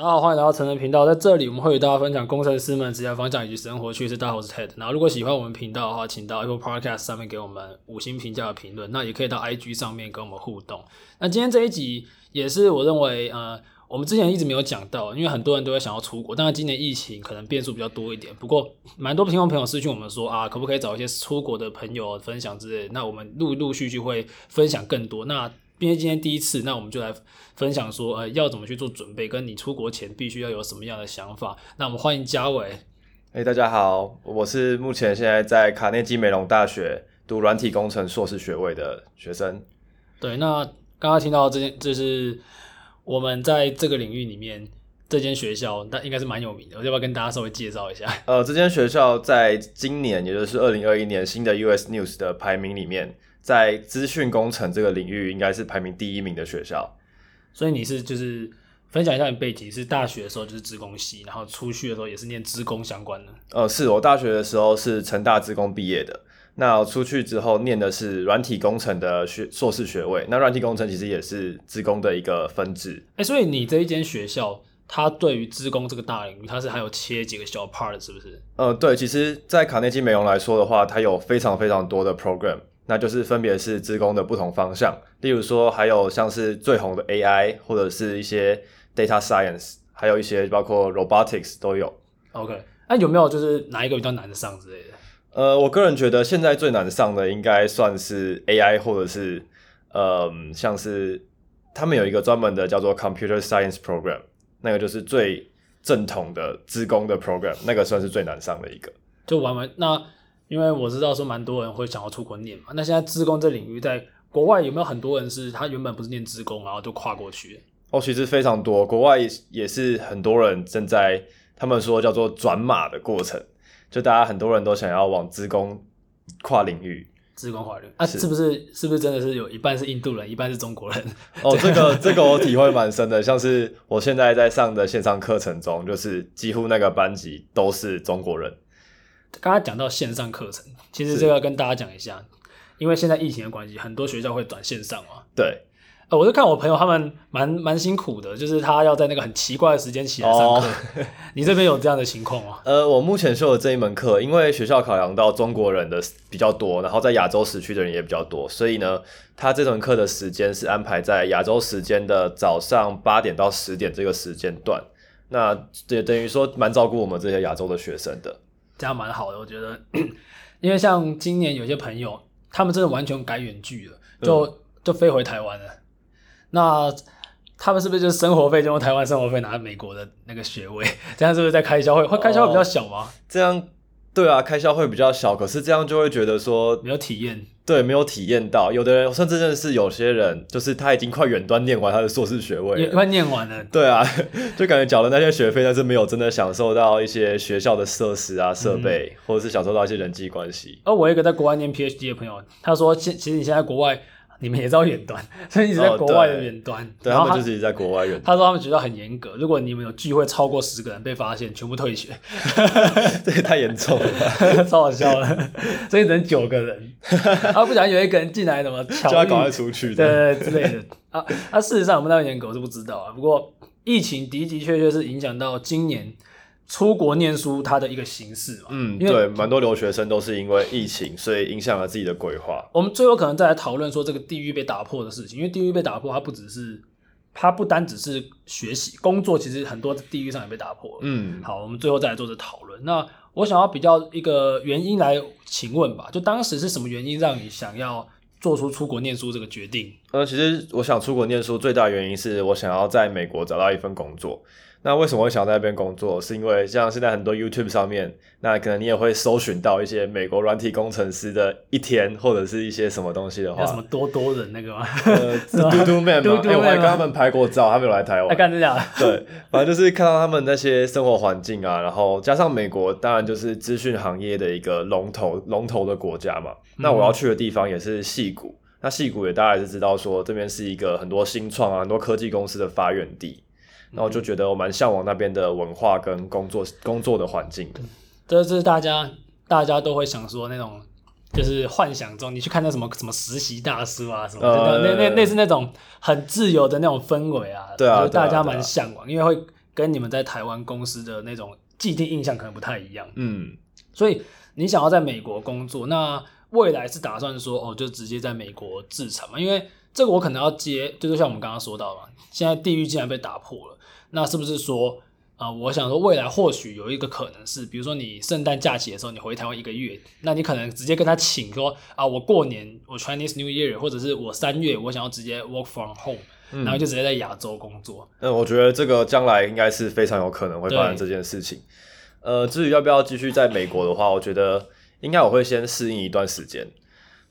大家好，欢迎来到成人频道。在这里，我们会与大家分享工程师们职业方向以及生活趣事。大家好，我是 Ted。然后，如果喜欢我们频道的话，请到 Apple Podcast 上面给我们五星评价的评论。那也可以到 IG 上面跟我们互动。那今天这一集也是我认为，呃，我们之前一直没有讲到，因为很多人都会想要出国。但是，今年疫情可能变数比较多一点。不过，蛮多听众朋友私讯我们说啊，可不可以找一些出国的朋友分享之类？那我们陆陆续续会分享更多。那因为今天第一次，那我们就来分享说，呃，要怎么去做准备，跟你出国前必须要有什么样的想法。那我们欢迎嘉伟。哎，大家好，我是目前现在在卡内基梅隆大学读软体工程硕士学位的学生。对，那刚刚听到这件，就是我们在这个领域里面这间学校，那应该是蛮有名的。我要不要跟大家稍微介绍一下？呃，这间学校在今年，也就是二零二一年新的 US News 的排名里面。在资讯工程这个领域，应该是排名第一名的学校。所以你是就是分享一下你背景，是大学的时候就是资工系，然后出去的时候也是念资工相关的。呃，是我大学的时候是成大资工毕业的，那出去之后念的是软体工程的学硕士学位。那软体工程其实也是资工的一个分支。哎、欸，所以你这一间学校，它对于资工这个大领域，它是还有切几个小 part，是不是？呃，对，其实，在卡内基梅隆来说的话，它有非常非常多的 program。那就是分别是资工的不同方向，例如说还有像是最红的 AI，或者是一些 data science，还有一些包括 robotics 都有。OK，那有没有就是哪一个比较难的上之类的？呃，我个人觉得现在最难上的应该算是 AI，或者是呃，像是他们有一个专门的叫做 computer science program，那个就是最正统的资工的 program，那个算是最难上的一个。就玩玩那。因为我知道说蛮多人会想要出国念嘛，那现在自工这领域在国外有没有很多人是他原本不是念自工，然后就跨过去？哦，其实非常多，国外也是很多人正在他们说叫做转码的过程，就大家很多人都想要往自工跨领域，自工跨领域啊，是不是？是不是真的是有一半是印度人，一半是中国人？哦，这个这个我体会蛮深的，像是我现在在上的线上课程中，就是几乎那个班级都是中国人。刚刚讲到线上课程，其实这个要跟大家讲一下，因为现在疫情的关系，很多学校会转线上嘛。对，呃，我就看我朋友他们蛮蛮辛苦的，就是他要在那个很奇怪的时间起来上课。哦、你这边有这样的情况吗？呃，我目前修的这一门课，因为学校考量到中国人的比较多，然后在亚洲时区的人也比较多，所以呢，他这门课的时间是安排在亚洲时间的早上八点到十点这个时间段。那也等于说蛮照顾我们这些亚洲的学生的。这样蛮好的，我觉得，因为像今年有些朋友，他们真的完全改远距了，就、嗯、就飞回台湾了。那他们是不是就是生活费就用台湾生活费拿美国的那个学位？这样是不是在开销会会开销会比较小吗？哦、这样。对啊，开销会比较小，可是这样就会觉得说没有体验。对，没有体验到。有的人甚至认识有些人，就是他已经快远端念完他的硕士学位了，快念完了。对啊，就感觉缴了那些学费，但是没有真的享受到一些学校的设施啊、设备，嗯、或者是享受到一些人际关系。而我一个在国外念 PhD 的朋友，他说，其其实你现在国外。你们也知道远端，所以一直在国外的远端。哦、对，他，他们就是在国外远端。他说他们学校很严格，如果你们有聚会超过十个人被发现，全部退学。这也太严重了，超好笑了。所以只能九个人，啊，不想有一个人进来，怎么就要赶快出去？对，之类的。啊，那、啊、事实上我们那么严格我是不知道啊。不过疫情的的确确是影响到今年。出国念书，它的一个形式嘛，嗯，对，蛮多留学生都是因为疫情，所以影响了自己的规划。我们最后可能再来讨论说这个地域被打破的事情，因为地域被打破，它不只是，它不单只是学习、工作，其实很多地域上也被打破了。嗯，好，我们最后再来做这讨论。那我想要比较一个原因来请问吧，就当时是什么原因让你想要做出出国念书这个决定？呃，其实我想出国念书最大的原因是我想要在美国找到一份工作。那为什么会想在那边工作？是因为像现在很多 YouTube 上面，那可能你也会搜寻到一些美国软体工程师的一天，或者是一些什么东西的话，什么多多人那个吗？呃，是嘟嘟 man 吗？哎、欸，我还跟他们拍过照，他们有来台湾。干这样？对，反正就是看到他们那些生活环境啊，然后加上美国，当然就是资讯行业的一个龙头龙头的国家嘛。那我要去的地方也是矽谷，那矽谷也大概是知道说这边是一个很多新创啊，很多科技公司的发源地。那我就觉得我蛮向往那边的文化跟工作工作的环境。这是大家大家都会想说那种，就是幻想中你去看那什么什么实习大叔啊什么，那那那那是那种很自由的那种氛围啊。对啊，大家蛮向往，因为会跟你们在台湾公司的那种既定印象可能不太一样。嗯，所以你想要在美国工作，那未来是打算说哦，就直接在美国置产嘛？因为这个我可能要接，就是像我们刚刚说到嘛，现在地域竟然被打破了，那是不是说？啊、呃，我想说，未来或许有一个可能是，比如说你圣诞假期的时候，你回台湾一个月，那你可能直接跟他请说啊，我过年我 Chinese New Year，或者是我三月我想要直接 work from home，、嗯、然后就直接在亚洲工作。嗯，我觉得这个将来应该是非常有可能会发生这件事情。呃，至于要不要继续在美国的话，我觉得应该我会先适应一段时间。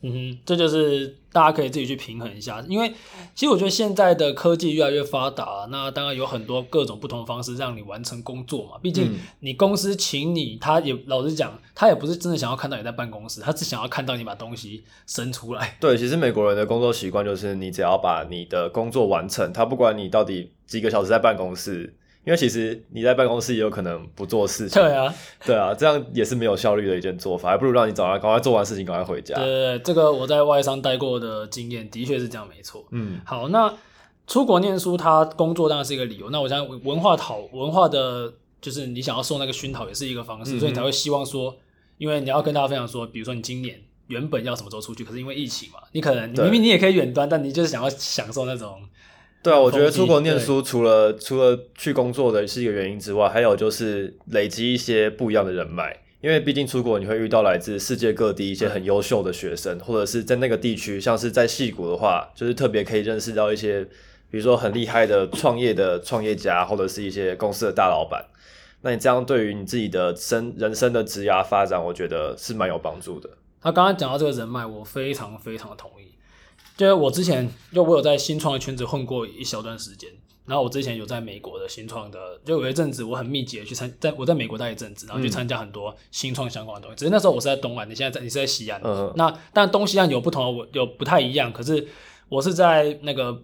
嗯哼，这就是大家可以自己去平衡一下，因为其实我觉得现在的科技越来越发达，那当然有很多各种不同方式让你完成工作嘛。毕竟你公司请你，他也老实讲，他也不是真的想要看到你在办公室，他只想要看到你把东西生出来。对，其实美国人的工作习惯就是，你只要把你的工作完成，他不管你到底几个小时在办公室。因为其实你在办公室也有可能不做事情，对啊，对啊，这样也是没有效率的一件做法，还不如让你早上赶快做完事情，赶快回家。对对对，这个我在外商待过的经验的确是这样，没错。嗯，好，那出国念书，他工作当然是一个理由。那我想文化讨文化的，就是你想要受那个熏陶，也是一个方式，嗯、所以你才会希望说，因为你要跟大家分享说，比如说你今年原本要什么时候出去，可是因为疫情嘛，你可能你明明你也可以远端，但你就是想要享受那种。对啊，我觉得出国念书除了除了去工作的是一个原因之外，还有就是累积一些不一样的人脉。因为毕竟出国你会遇到来自世界各地一些很优秀的学生，或者是在那个地区，像是在戏谷的话，就是特别可以认识到一些，比如说很厉害的创业的创业家，或者是一些公司的大老板。那你这样对于你自己的生人生的职涯发展，我觉得是蛮有帮助的。他刚刚讲到这个人脉，我非常非常的同意。就是我之前，就我有在新创的圈子混过一小段时间，然后我之前有在美国的新创的，就有一阵子我很密集的去参，在我在美国待一阵子，然后去参加很多新创相关的东西。只是那时候我是在东岸，你现在在你是在西岸，嗯，那但东西岸有不同的，我有不太一样。可是我是在那个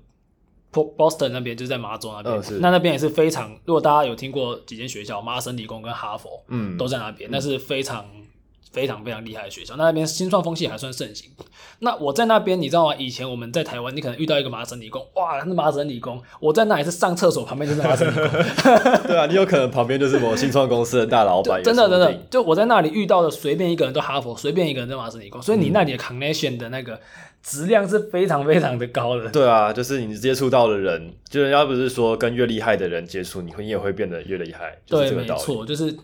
Boston 那边，就是在麻州那边，嗯，那那边也是非常，如果大家有听过几间学校，麻省理工跟哈佛，嗯，都在那边，那是非常。非常非常厉害的学校，那那边新创风气还算盛行。那我在那边，你知道吗？以前我们在台湾，你可能遇到一个麻省理工，哇，那麻省理工，我在那里是上厕所旁边就是麻省理工。对啊，你有可能旁边就是某新创公司的大老板。真的真的，就我在那里遇到的，随便一个人都哈佛，随便一个人都麻省理工，所以你那里的 connection 的那个质量是非常非常的高的。对啊，就是你接触到的人，就人家不是说跟越厉害的人接触，你会你也会变得越厉害。就是、这个道理。对，没错，就是。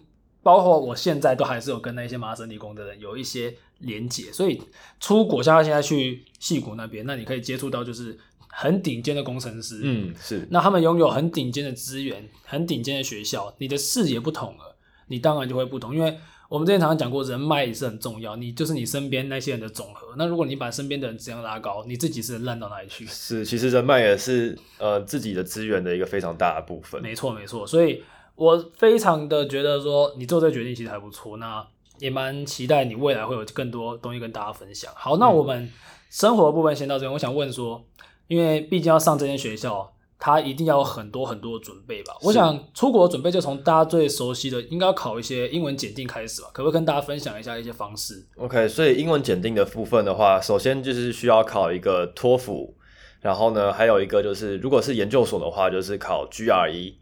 包括我现在都还是有跟那些麻省理工的人有一些连结，所以出国像他现在去戏谷那边，那你可以接触到就是很顶尖的工程师，嗯，是，那他们拥有很顶尖的资源，很顶尖的学校，你的视野不同了，你当然就会不同，因为我们之前常常讲过，人脉也是很重要，你就是你身边那些人的总和，那如果你把身边的人质量拉高，你自己是烂到哪里去？是，其实人脉也是呃自己的资源的一个非常大的部分，没错没错，所以。我非常的觉得说你做这个决定其实还不错，那也蛮期待你未来会有更多东西跟大家分享。好，那我们生活的部分先到这边。我想问说，因为毕竟要上这间学校，它一定要有很多很多的准备吧？我想出国准备就从大家最熟悉的，应该要考一些英文检定开始吧？可不可以跟大家分享一下一些方式？OK，所以英文检定的部分的话，首先就是需要考一个托福，然后呢，还有一个就是如果是研究所的话，就是考 GRE。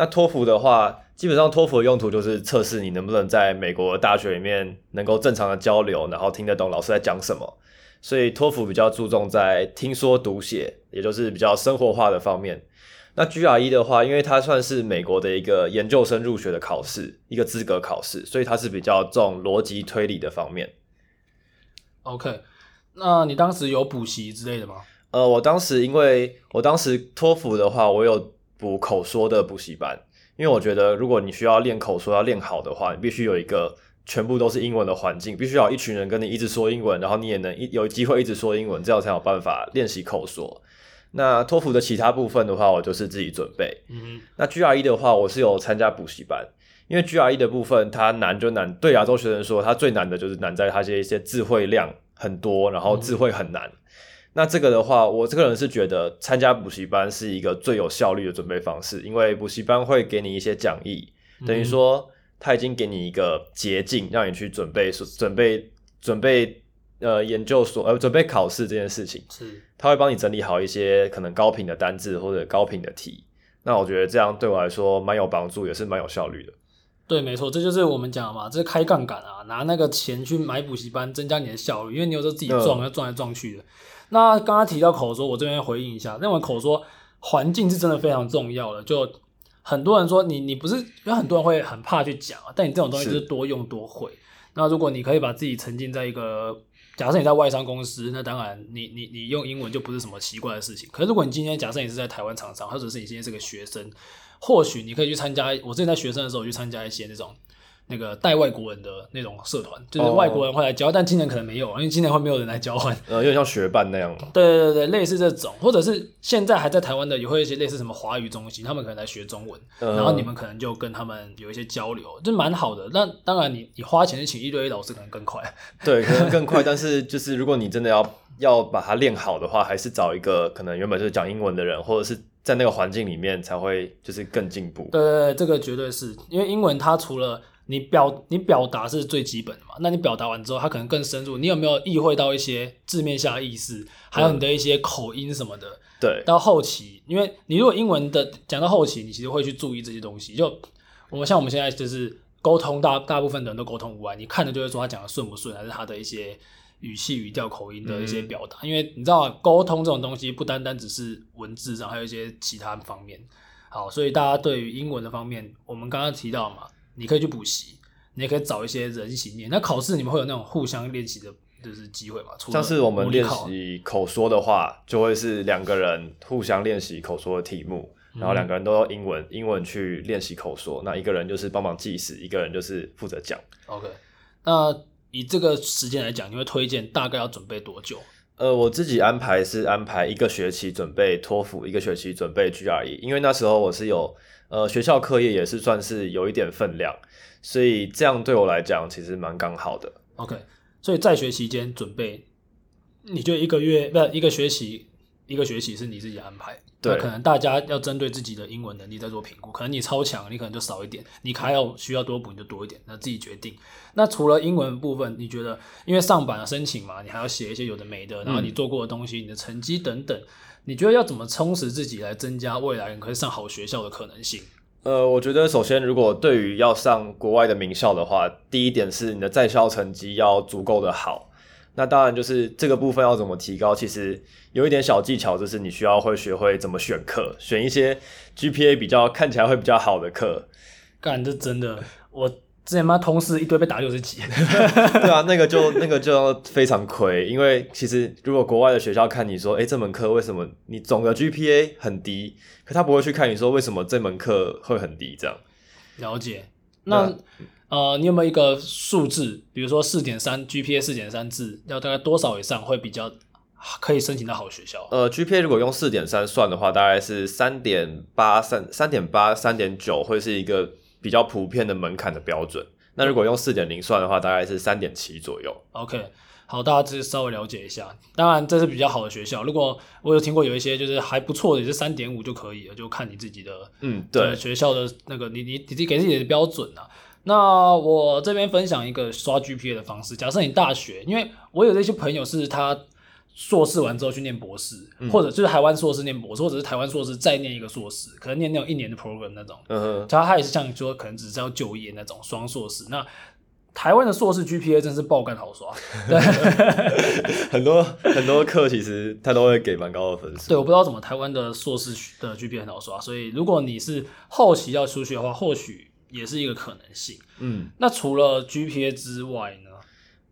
那托福的话，基本上托福的用途就是测试你能不能在美国大学里面能够正常的交流，然后听得懂老师在讲什么。所以托福比较注重在听说读写，也就是比较生活化的方面。那 GRE 的话，因为它算是美国的一个研究生入学的考试，一个资格考试，所以它是比较重逻辑推理的方面。OK，那你当时有补习之类的吗？呃，我当时因为我当时托福的话，我有。补口说的补习班，因为我觉得如果你需要练口说要练好的话，你必须有一个全部都是英文的环境，必须要有一群人跟你一直说英文，然后你也能一有机会一直说英文，这样才有办法练习口说。那托福的其他部分的话，我就是自己准备。嗯，那 GRE 的话，我是有参加补习班，因为 GRE 的部分它难就难，对亚洲学生说，它最难的就是难在它这一些词汇量很多，然后字汇很难。嗯那这个的话，我这个人是觉得参加补习班是一个最有效率的准备方式，因为补习班会给你一些讲义，等于说他已经给你一个捷径，让你去准备准备准备呃研究所呃准备考试这件事情。是，他会帮你整理好一些可能高频的单字或者高频的题，那我觉得这样对我来说蛮有帮助，也是蛮有效率的。对，没错，这就是我们讲的嘛，这是开杠杆啊，拿那个钱去买补习班，增加你的效率，因为你有时候自己撞，要撞来撞去的。那刚刚提到口说，我这边回应一下，认为口说环境是真的非常重要的。就很多人说你你不是，有很多人会很怕去讲，但你这种东西就是多用多会。那如果你可以把自己沉浸在一个，假设你在外商公司，那当然你你你用英文就不是什么奇怪的事情。可是如果你今天假设你是在台湾厂商，或者是你今天是个学生，或许你可以去参加。我之前在学生的时候去参加一些那种。那个带外国人的那种社团，就是外国人会来交换，哦，但今年可能没有，因为今年会没有人来交换。呃，有点像学伴那样嘛。对对对，类似这种，或者是现在还在台湾的，也会有一些类似什么华语中心，他们可能来学中文，嗯，然后你们可能就跟他们有一些交流，就蛮好的。那当然你，你你花钱去请一对一老师可能更快。对，可能更快，但是就是如果你真的要要把它练好的话，还是找一个可能原本就是讲英文的人，或者是在那个环境里面才会就是更进步。对对对，这个绝对是因为英文它除了你表你表达是最基本的嘛？那你表达完之后，他可能更深入。你有没有意会到一些字面下的意思？还有你的一些口音什么的？对。到后期，因为你如果英文的讲到后期，你其实会去注意这些东西。就我们像我们现在就是沟通大，大大部分的人都沟通无碍，你看着就会说他讲的顺不顺，还是他的一些语气、语调、口音的一些表达。嗯。因为你知道，沟通这种东西不单单只是文字上，还有一些其他方面。好，所以大家对于英文的方面，我们刚刚提到嘛。你可以去补习，你也可以找一些人一起练。那考试你们会有那种互相练习的，就是机会嘛？像是我们练习口说的话，就会是两个人互相练习口说的题目，然后两个人都用英文，英文去练习口说。那一个人就是帮忙计时，一个人就是负责讲。OK，那以这个时间来讲，你会推荐大概要准备多久？呃，我自己安排是安排一个学期准备托福，一个学期准备 GRE，因为那时候我是有。呃，学校课业也是算是有一点分量，所以这样对我来讲其实蛮刚好的。OK，所以在学期间准备，你就一个月不一个学期，一个学期是你自己安排。对，可能大家要针对自己的英文能力在做评估，可能你超强，你可能就少一点；你还要需要多补，你就多一点，那自己决定。那除了英文部分，你觉得因为上版的申请嘛，你还要写一些有的没的，然后你做过的东西、嗯、你的成绩等等。你觉得要怎么充实自己来增加未来可以上好学校的可能性？呃，我觉得首先，如果对于要上国外的名校的话，第一点是你的在校成绩要足够的好。那当然就是这个部分要怎么提高，其实有一点小技巧，就是你需要会学会怎么选课，选一些 GPA 比较看起来会比较好的课。干，这真的我。之前妈同事一堆被打六十几，对啊，那个就那个就非常亏，因为其实如果国外的学校看你说，哎，这门课为什么你总的 GPA 很低，可他不会去看你说为什么这门课会很低这样。了解，那，那呃，你有没有一个数字，比如说四点三 GPA 四点三字，要大概多少以上会比较可以申请到好学校？呃，GPA 如果用四点三算的话，大概是三点八三三点八三点九会是一个。比较普遍的门槛的标准，那如果用四点零算的话，大概是三点七左右。OK，好，大家只是稍微了解一下。当然，这是比较好的学校。如果我有听过有一些就是还不错的，也是三点五就可以了，就看你自己的嗯，对学校的那个你你你给自己的标准啊。那我这边分享一个刷 GPA 的方式。假设你大学，因为我有这些朋友是他。硕士完之后去念博士，嗯、或者就是台湾硕士念博士，或者是台湾硕士再念一个硕士，可能念那种一年的 program 那种。嗯哼，他他也是像你说，可能只是要就业那种双硕士。那台湾的硕士 GPA 真是爆干好刷，对，很多很多课其实他都会给蛮高的分数。对，我不知道怎么台湾的硕士的 GPA 很好刷，所以如果你是后期要出去的话，或许也是一个可能性。嗯，那除了 GPA 之外呢？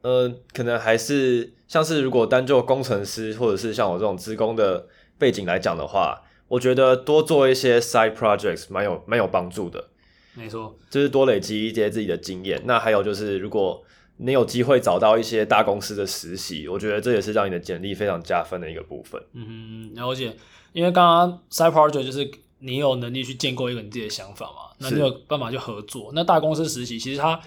呃，可能还是像是如果单就工程师或者是像我这种职工的背景来讲的话，我觉得多做一些 side projects 蛮有蛮有帮助的。没错，就是多累积一些自己的经验。那还有就是，如果你有机会找到一些大公司的实习，我觉得这也是让你的简历非常加分的一个部分。嗯，了解。因为刚刚 side project 就是你有能力去建构一个你自己的想法嘛，那你有办法去合作。那大公司实习其实他。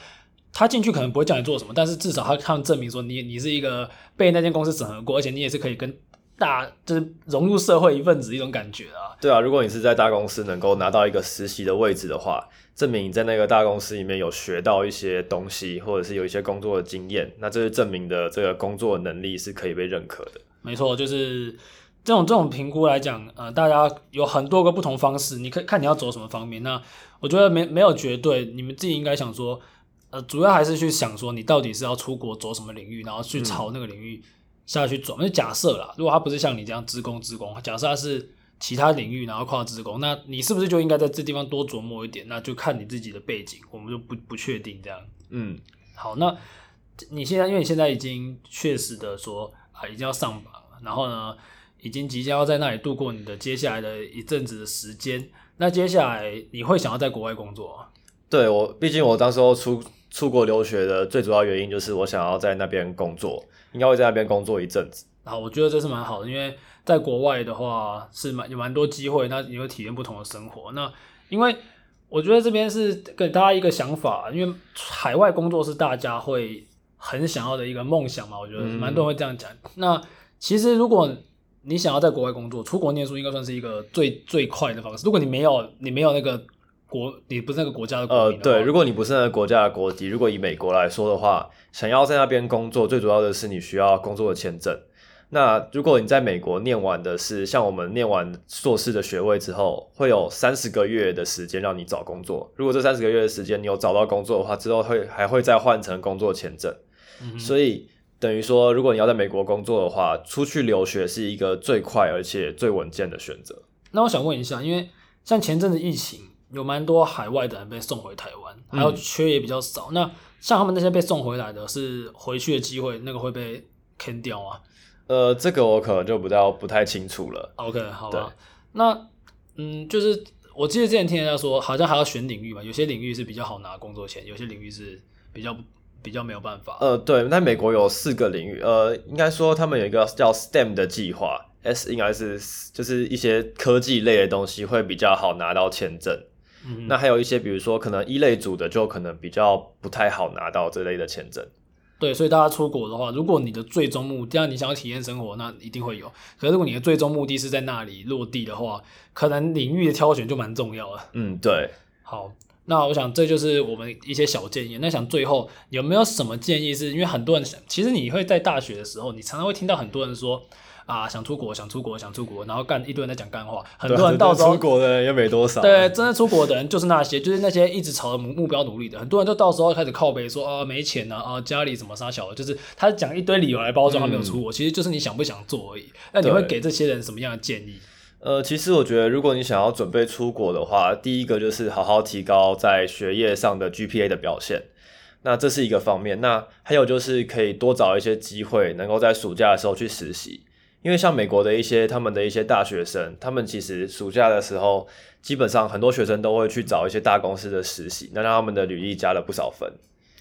他进去可能不会叫你做什么，但是至少他他们证明说你你是一个被那间公司整合过，而且你也是可以跟大就是融入社会一份子一种感觉啊。对啊，如果你是在大公司能够拿到一个实习的位置的话，证明你在那个大公司里面有学到一些东西，或者是有一些工作的经验，那这是证明的这个工作能力是可以被认可的。没错，就是这种这种评估来讲，呃，大家有很多个不同方式，你可以看你要走什么方面。那我觉得没没有绝对，你们自己应该想说，呃，主要还是去想说你到底是要出国走什么领域，然后去朝那个领域下去走。那、嗯、假设啦，如果他不是像你这样职工职工，假设他是其他领域，然后跨职工，那你是不是就应该在这地方多琢磨一点？那就看你自己的背景，我们就不不确定这样。嗯，好，那你现在因为你现在已经确实的说啊，已经要上榜了，然后呢？已经即将要在那里度过你的接下来的一阵子的时间，那接下来你会想要在国外工作？对，我，毕竟我当时候出出国留学的最主要原因就是我想要在那边工作，应该会在那边工作一阵子。啊，我觉得这是蛮好的，因为在国外的话是蛮有蛮多机会，那你会体验不同的生活。那因为我觉得这边是给大家一个想法，因为海外工作是大家会很想要的一个梦想嘛，我觉得蛮多人会这样讲。嗯、那其实如果你想要在国外工作，出国念书应该算是一个最最快的方式。如果你没有，你没有那个国，你不是那个国家的国。呃，对，如果你不是那个国家的国籍，如果以美国来说的话，想要在那边工作，最主要的是你需要工作的签证。那如果你在美国念完的是像我们念完硕士的学位之后，会有三十个月的时间让你找工作。如果这三十个月的时间你有找到工作的话，之后会还会再换成工作签证。嗯。所以。等于说，如果你要在美国工作的话，出去留学是一个最快而且最稳健的选择。那我想问一下，因为像前阵子疫情，有蛮多海外的人被送回台湾，还有缺也比较少。嗯、那像他们那些被送回来的，是回去的机会，那个会被坑掉啊？呃，这个我可能就不太不太清楚了。OK，好吧。那嗯，就是我记得之前听人家说，好像还要选领域吧，有些领域是比较好拿工作签，有些领域是比较。比较没有办法。呃，对，在美国有四个领域，呃，应该说他们有一个叫 STEM 的计划，S 应该是就是一些科技类的东西会比较好拿到签证。嗯，那还有一些，比如说可能一类组的，就可能比较不太好拿到这类的签证。对，所以大家出国的话，如果你的最终目的，这样你想要体验生活，那一定会有。可是如果你的最终目的是在那里落地的话，可能领域的挑选就蛮重要了。嗯，对。好。那我想这就是我们一些小建议。那想最后有没有什么建议？是因为很多人想，其实你会在大学的时候，你常常会听到很多人说啊，想出国，想出国，想出国，然后干一堆人在讲干话。很多人到时候出国的人也没多少。对，真的出国的人就是那些，就是那些一直朝着目目标努力的。很多人就到时候开始靠背说啊，没钱呐，啊，家里怎么杀小的，就是他讲一堆理由来包装他没有出国，嗯、其实就是你想不想做而已。那你会给这些人什么样的建议？呃，其实我觉得，如果你想要准备出国的话，第一个就是好好提高在学业上的 GPA 的表现，那这是一个方面。那还有就是可以多找一些机会，能够在暑假的时候去实习，因为像美国的一些他们的一些大学生，他们其实暑假的时候，基本上很多学生都会去找一些大公司的实习，那让他们的履历加了不少分。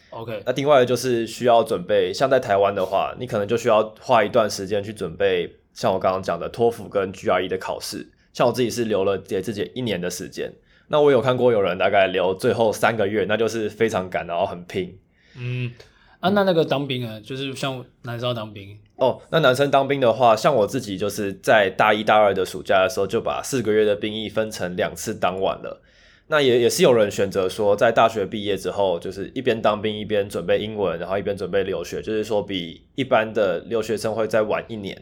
OK，那另外就是需要准备，像在台湾的话，你可能就需要花一段时间去准备。像我刚刚讲的托福跟 GRE 的考试，像我自己是留了给自己一年的时间。那我有看过有人大概留最后三个月，那就是非常赶，然后很拼。嗯，啊，那那个当兵啊，就是像男生要当兵哦。那男生当兵的话，像我自己就是在大一大二的暑假的时候，就把四个月的兵役分成两次当完了。那也也是有人选择说，在大学毕业之后，就是一边当兵一边准备英文，然后一边准备留学，就是说比一般的留学生会再晚一年。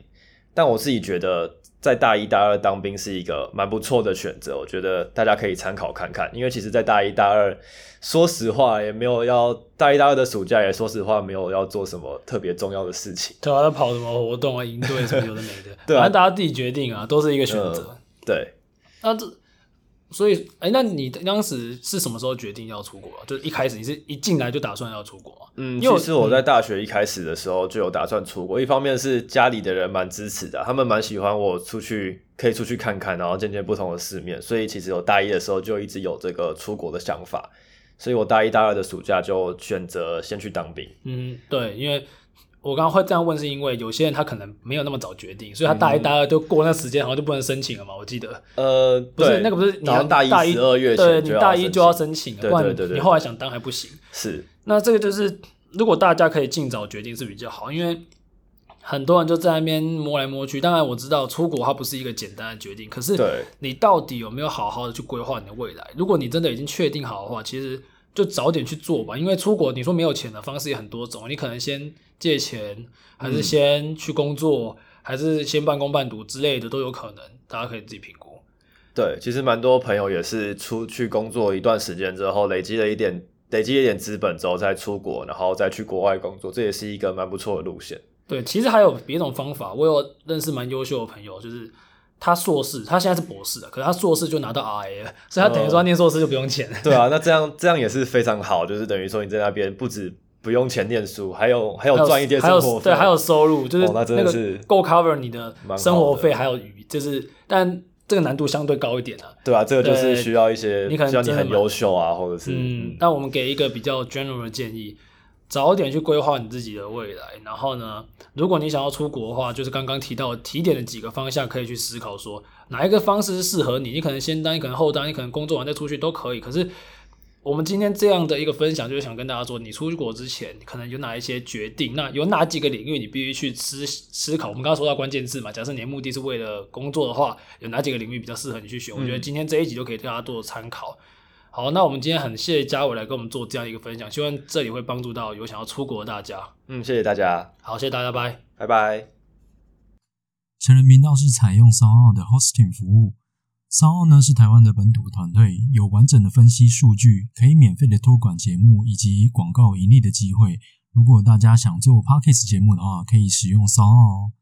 但我自己觉得，在大一、大二当兵是一个蛮不错的选择，我觉得大家可以参考看看。因为其实，在大一、大二，说实话也没有要大一、大二的暑假，也说实话没有要做什么特别重要的事情。对啊，在跑什么活动啊、营队什么有的没的，对啊，反正大家自己决定啊，都是一个选择、呃。对，那这。所以，哎、欸，那你当时是什么时候决定要出国啊？就是一开始你是一进来就打算要出国啊？嗯，其实我在大学一开始的时候就有打算出国。嗯、一方面是家里的人蛮支持的，他们蛮喜欢我出去，可以出去看看，然后见见不同的世面。所以其实我大一的时候就一直有这个出国的想法。所以我大一、大二的暑假就选择先去当兵。嗯，对，因为。我刚刚会这样问，是因为有些人他可能没有那么早决定，所以他大一、大二就过那时间，好像就不能申请了嘛。我记得，呃，不是那个不是，你要大一、十二月，对，你大一就要申请，不然你后来想当还不行。是，那这个就是如果大家可以尽早决定是比较好，因为很多人就在那边摸来摸去。当然我知道出国它不是一个简单的决定，可是你到底有没有好好的去规划你的未来？如果你真的已经确定好的话，其实就早点去做吧。因为出国你说没有钱的方式也很多种，你可能先。借钱，还是先去工作，嗯、还是先半工半读之类的都有可能，大家可以自己评估。对，其实蛮多朋友也是出去工作一段时间之后，累积了一点累积一点资本之后再出国，然后再去国外工作，这也是一个蛮不错的路线。对，其实还有别种方法，我有认识蛮优秀的朋友，就是他硕士，他现在是博士的，可是他硕士就拿到 RA 了，所以他等于说他念硕士就不用钱。对啊，那这样这样也是非常好，就是等于说你在那边不止不用钱念书，还有还有赚一点生活费，对，还有收入，就是那真的是够 cover 你的生活费，还有余，就是但。这个难度相对高一点啊，对啊，这个就是需要一些，你可能需要你很优秀啊，或者是嗯，但我们给一个比较 general 的建议，早点去规划你自己的未来。然后呢，如果你想要出国的话，就是刚刚提到提点的几个方向，可以去思考说哪一个方式是适合你。你可能先当，你可能后当，你可能工作完再出去都可以。可是。我们今天这样的一个分享，就是想跟大家说，你出国之前可能有哪一些决定，那有哪几个领域你必须去思思考。我们刚刚说到关键字嘛，假设你的目的是为了工作的话，有哪几个领域比较适合你去选？我觉得今天这一集就可以对大家做参考。好，那我们今天很谢谢嘉伟来跟我们做这样一个分享，希望这里会帮助到有想要出国的大家。嗯，谢谢大家。好，谢谢大家，拜拜拜。成人频道是采用 SoundOn 的 hosting 服务。三奥呢是台湾的本土团队，有完整的分析数据，可以免费的托管节目以及广告盈利的机会。如果大家想做 Podcast 节目的话，可以使用三奥哦。